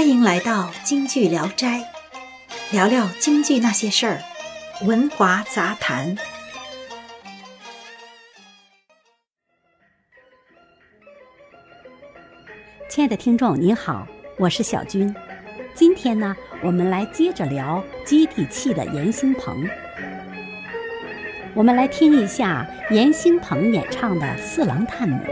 欢迎来到京剧聊斋，聊聊京剧那些事儿，文华杂谈。亲爱的听众，您好，我是小军。今天呢，我们来接着聊接地气的严兴鹏。我们来听一下严兴鹏演唱的《四郎探母》。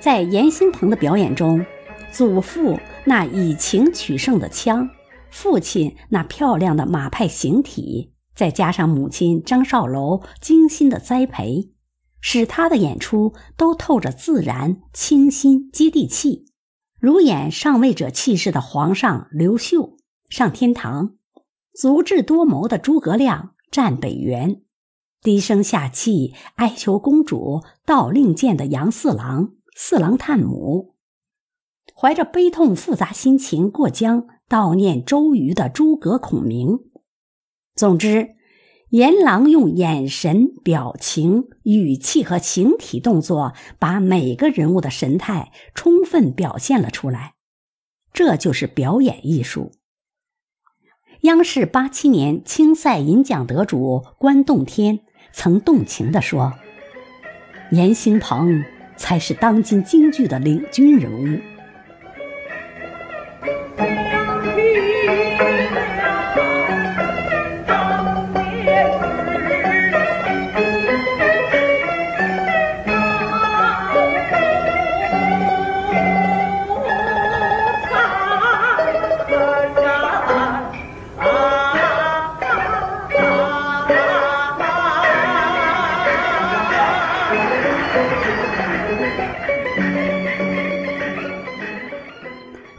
在严新鹏的表演中，祖父那以情取胜的腔，父亲那漂亮的马派形体，再加上母亲张少楼精心的栽培，使他的演出都透着自然、清新、接地气，如演上位者气势的皇上刘秀上天堂，足智多谋的诸葛亮战北原，低声下气哀求公主到令箭的杨四郎。四郎探母，怀着悲痛复杂心情过江悼念周瑜的诸葛孔明。总之，阎郎用眼神、表情、语气和形体动作，把每个人物的神态充分表现了出来。这就是表演艺术。央视八七年青赛银奖得主关栋天曾动情地说：“严兴鹏。”才是当今京剧的领军人物。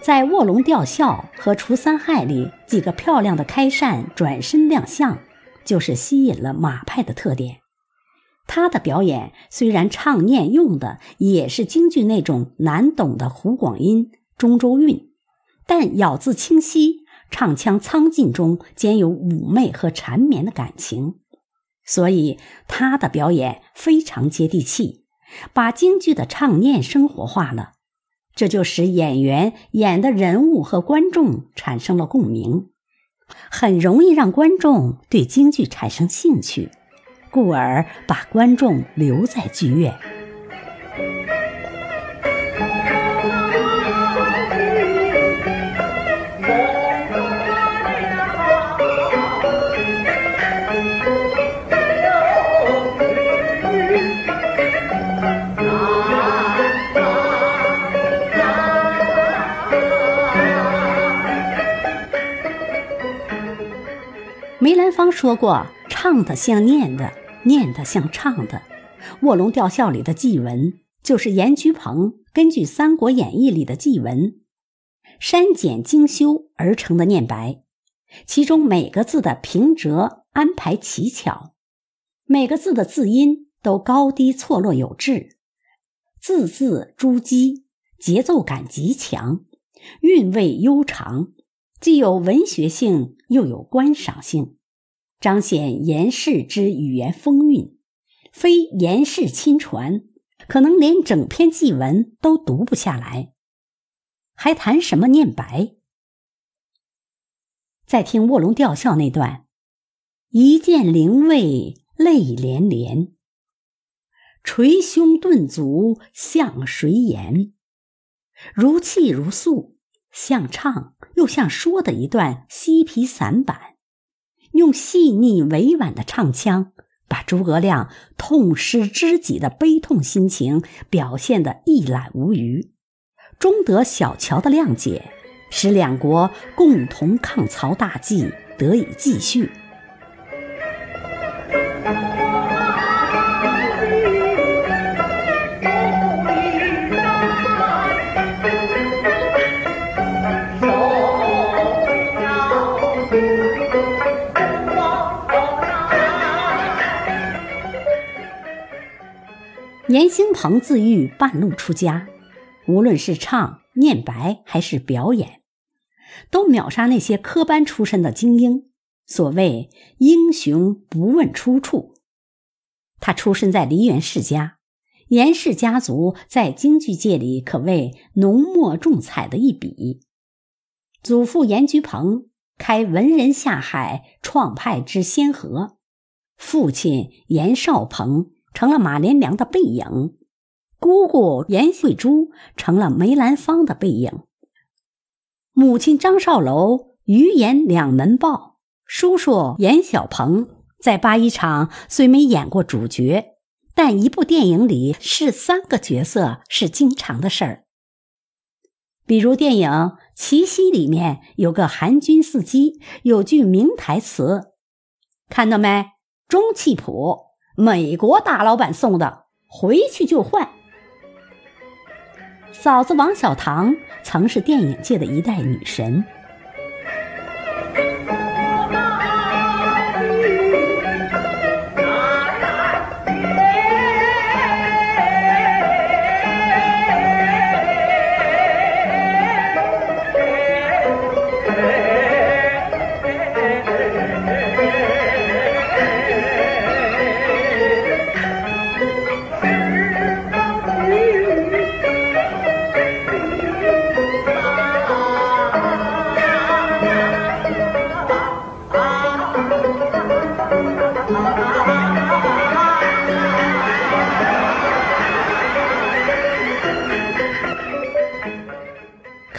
在卧龙吊孝和除三害里，几个漂亮的开扇转身亮相，就是吸引了马派的特点。他的表演虽然唱念用的也是京剧那种难懂的湖广音、中州韵，但咬字清晰，唱腔苍劲中兼有妩媚和缠绵的感情，所以他的表演非常接地气，把京剧的唱念生活化了。这就使演员演的人物和观众产生了共鸣，很容易让观众对京剧产生兴趣，故而把观众留在剧院。说过：“唱的像念的，念的像唱的。”《卧龙吊孝》里的祭文就是严居鹏根据《三国演义》里的祭文删减精修而成的念白，其中每个字的平仄安排奇巧，每个字的字音都高低错落有致，字字珠玑，节奏感极强，韵味悠长。既有文学性，又有观赏性，彰显严氏之语言风韵。非严氏亲传，可能连整篇祭文都读不下来，还谈什么念白？再听《卧龙吊孝》那段：“一见灵位泪连连，捶胸顿足向谁言？如泣如诉，像唱。”又像说的一段嬉皮散板，用细腻委婉的唱腔，把诸葛亮痛失知己的悲痛心情表现得一览无余，终得小乔的谅解，使两国共同抗曹大计得以继续。严兴鹏自喻半路出家，无论是唱、念白还是表演，都秒杀那些科班出身的精英。所谓英雄不问出处。他出身在梨园世家，严氏家族在京剧界里可谓浓墨重彩的一笔。祖父严菊鹏开文人下海创派之先河，父亲严少鹏成了马连良的背影，姑姑严慧珠成了梅兰芳的背影，母亲张少楼余严两门报，叔叔严小鹏在八一厂虽没演过主角，但一部电影里是三个角色是经常的事儿，比如电影。齐溪里面有个韩军司机，有句名台词，看到没？中气谱，美国大老板送的，回去就换。嫂子王小棠曾是电影界的一代女神。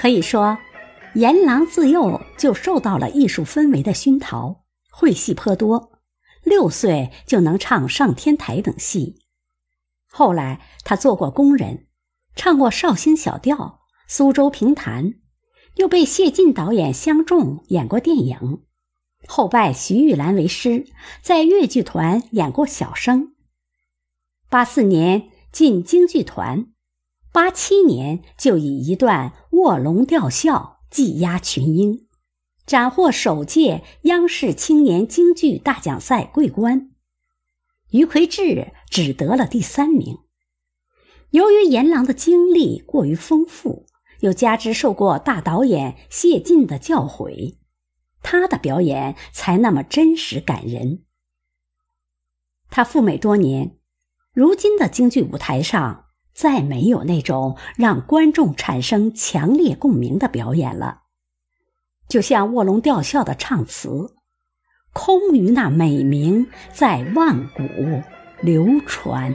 可以说，严郎自幼就受到了艺术氛围的熏陶，会戏颇多。六岁就能唱上天台等戏。后来他做过工人，唱过绍兴小调、苏州评弹，又被谢晋导演相中演过电影。后拜徐玉兰为师，在越剧团演过小生。八四年进京剧团。八七年就以一段卧龙吊孝技压群英，斩获首届央视青年京剧大奖赛桂冠。于魁智只得了第三名。由于阎郎的经历过于丰富，又加之受过大导演谢晋的教诲，他的表演才那么真实感人。他赴美多年，如今的京剧舞台上。再没有那种让观众产生强烈共鸣的表演了，就像卧龙吊孝的唱词，空余那美名在万古流传。